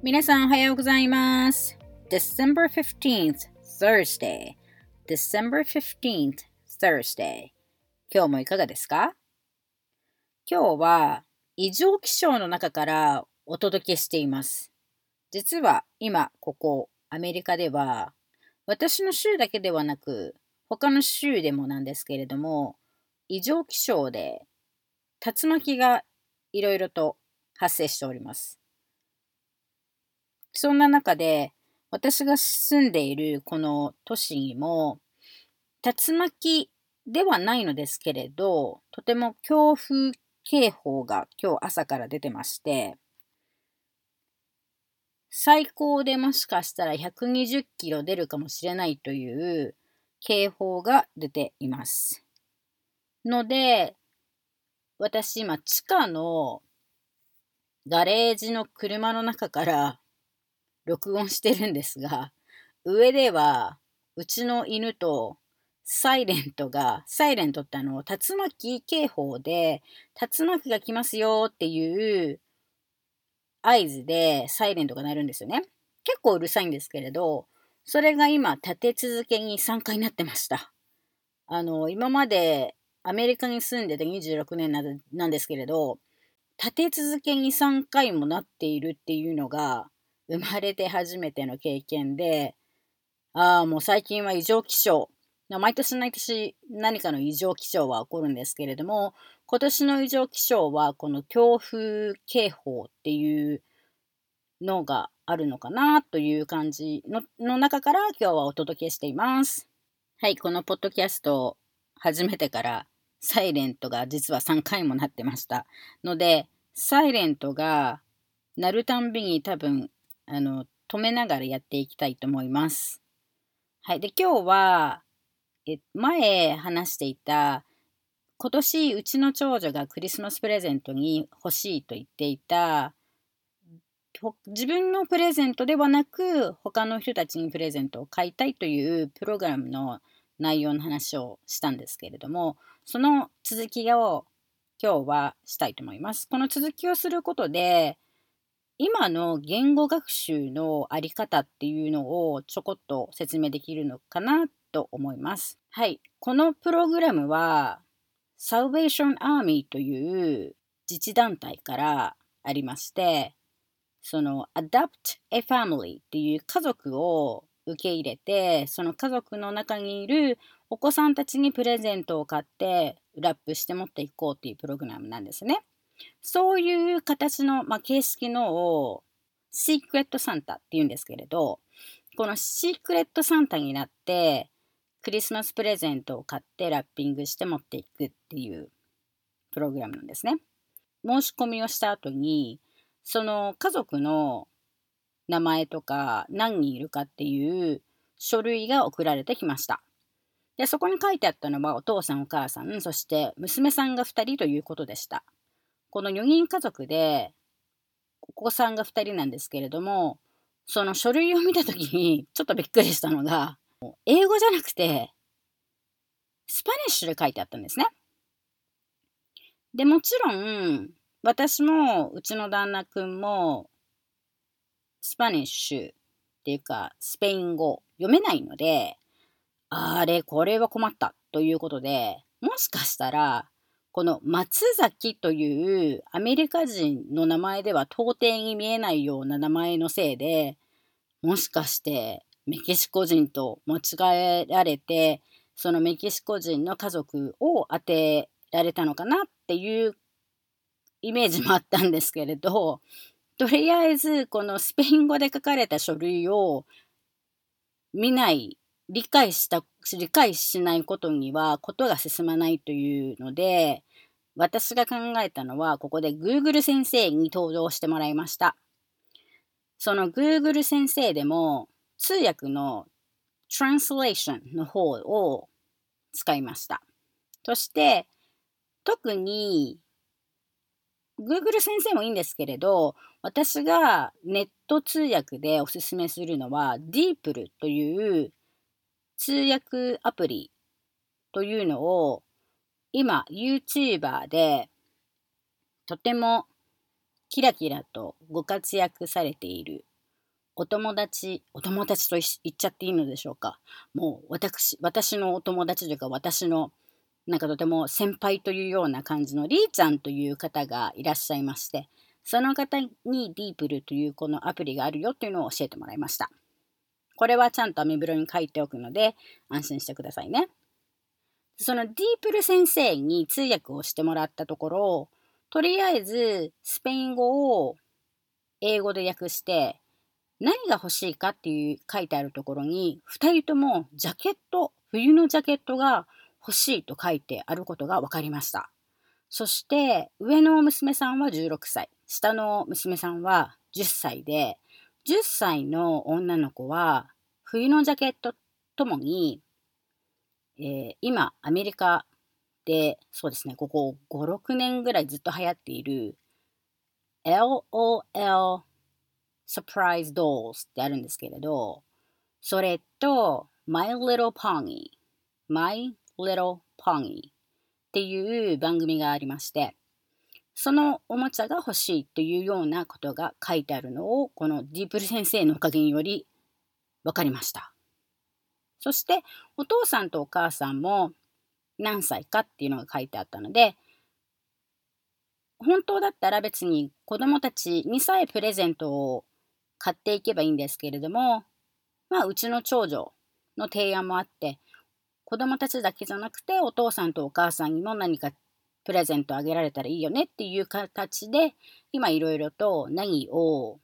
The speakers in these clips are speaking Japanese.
皆さんおはようございます。December 15th, Thursday. December 15th, Thursday. 今日もいかがですか？今日は異常気象の中からお届けしています。実は今ここアメリカでは私の州だけではなく他の州でもなんですけれども異常気象で竜巻がいろいろと発生しております。そんな中で私が住んでいるこの都市にも竜巻ではないのですけれどとても強風警報が今日朝から出てまして最高でもしかしたら120キロ出るかもしれないという警報が出ています。ので私今地下のガレージの車の中から録音してるんですが、上ではうちの犬とサイレントが、サイレントってあの、竜巻警報で、竜巻が来ますよっていう合図でサイレントが鳴るんですよね。結構うるさいんですけれど、それが今立て続けに3回なってました。あの、今までアメリカに住んでて26年なんですけれど、立て続けに3回もなっているっていうのが生まれて初めての経験で、ああ、もう最近は異常気象。毎年毎年何かの異常気象は起こるんですけれども、今年の異常気象はこの強風警報っていうのがあるのかなという感じのの中から今日はお届けしています。はい、このポッドキャストを始めてからサイレントが実は3回もなってました。ので、サイレントが鳴るたんびに多分、あの、止めながらやっていきたいと思います。はい。で、今日は、え前話していた、今年うちの長女がクリスマスプレゼントに欲しいと言っていた、自分のプレゼントではなく、他の人たちにプレゼントを買いたいというプログラムの内容の話をしたんですけれども、その続きを今日はしたいと思います。この続きをすることで、今の言語学習のあり方っていうのをちょこっと説明できるのかなと思います。はい。このプログラムは Salvation Army という自治団体からありまして、その Adopt a Family っていう家族を受け入れて、その家族の中にいるお子さんたちにプレゼントを買ってラップして持っていこうっていうプログラムなんですね。そういう形の、まあ、形式のをシークレットサンタっていうんですけれど、このシークレットサンタになってクリスマスプレゼントを買ってラッピングして持っていくっていうプログラムなんですね。申し込みをした後に、その家族の名前とか何人いるかっていう書類が送られてきました。で、そこに書いてあったのはお父さんお母さん、そして娘さんが2人ということでした。この4人家族でお子さんが2人なんですけれども、その書類を見たときにちょっとびっくりしたのが、英語じゃなくて、スパニッシュで書いてあったんですね。で、もちろん、私もうちの旦那くんもスパニッシュっていうかスペイン語読めないので、あれ、これは困ったということで、もしかしたら、この松崎というアメリカ人の名前では到底に見えないような名前のせいで、もしかしてメキシコ人と間違えられて、そのメキシコ人の家族を当てられたのかなっていうイメージもあったんですけれど、とりあえずこのスペイン語で書かれた書類を見ない、理解した、理解しないことにはことが進まないというので、私が考えたのはここで Google 先生に登場してもらいました。その Google 先生でも通訳の Translation の方を使いました。そして特に Google 先生もいいんですけれど、私がネット通訳でおすすめするのは DeepL という通訳アプリというのを今 YouTuber でとてもキラキラとご活躍されているお友達、お友達と言っちゃっていいのでしょうか。もう私、私のお友達というか私のなんかとても先輩というような感じのりーちゃんという方がいらっしゃいまして、その方にディープルというこのアプリがあるよというのを教えてもらいました。これはちゃんとアメブロに書いておくので安心してくださいね。そのディープル先生に通訳をしてもらったところ、とりあえずスペイン語を英語で訳して何が欲しいかっていう書いてあるところに、2人ともジャケット、冬のジャケットが欲しいと書いてあることが分かりました。そして、上の娘さんは16歳、下の娘さんは10歳で、10歳の女の子は冬のジャケットともに、えー、今、アメリカで、そうですね、ここ5、6年ぐらいずっと流行っている LOL Surprise Dolls ってあるんですけれど、それと My Little Pony My Little Pony っていう番組がありまして、そのおもちゃが欲しいというようなことが書いてあるのを、このディープル先生のおかげにより分かりました。そして、お父さんとお母さんも何歳かっていうのが書いてあったので、本当だったら別に子供たちにさえプレゼントを買っていけばいいんですけれども、まあ、うちの長女の提案もあって、子供たちだけじゃなくて、お父さんとお母さんにも何かプレゼントあげられたらいいよねっていう形で、今いろいろと何を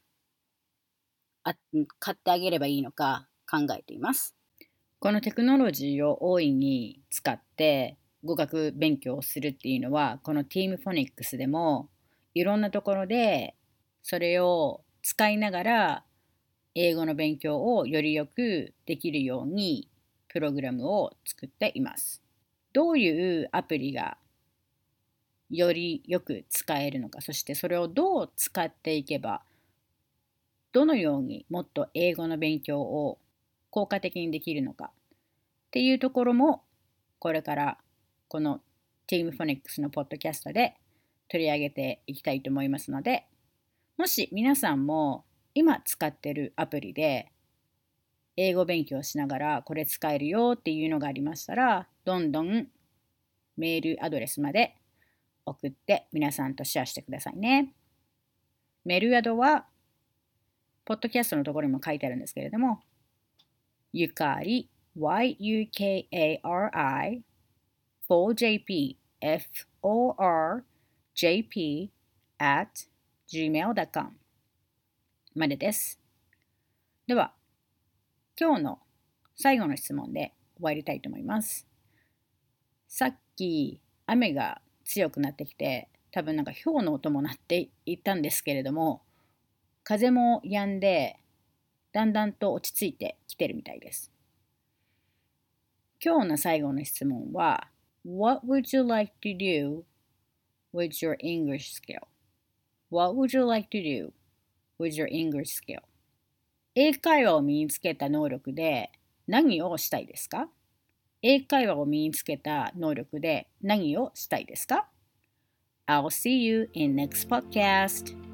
あ買ってあげればいいのか考えています。このテクノロジーを大いに使って語学勉強をするっていうのは、この Team Phonics でもいろんなところでそれを使いながら英語の勉強をよりよくできるようにプログラムを作っています。どういうアプリがよりよく使えるのか、そしてそれをどう使っていけば、どのようにもっと英語の勉強を効果的にできるのか。っていうところも、これからこの Team Phonics のポッドキャストで取り上げていきたいと思いますので、もし皆さんも今使ってるアプリで英語勉強しながらこれ使えるよっていうのがありましたら、どんどんメールアドレスまで送って皆さんとシェアしてくださいね。メルアドは、ポッドキャストのところにも書いてあるんですけれども、ゆかり y-u-k-a-r-i forjp f-o-r-j-p at gmail.com までです。では、今日の最後の質問で終わりたいと思います。さっき雨が強くなってきて多分なんか氷の音も鳴っていたんですけれども風も止んでだんだんと落ち着いてきてるみたいです。今日の最後の質問は What would you like to do with your English skill? What would you like to do with your English skill? 英会話を身につけた能力で何をしたいですか？英会話を身につけた能力で何をしたいですか ?I'll see you in next podcast.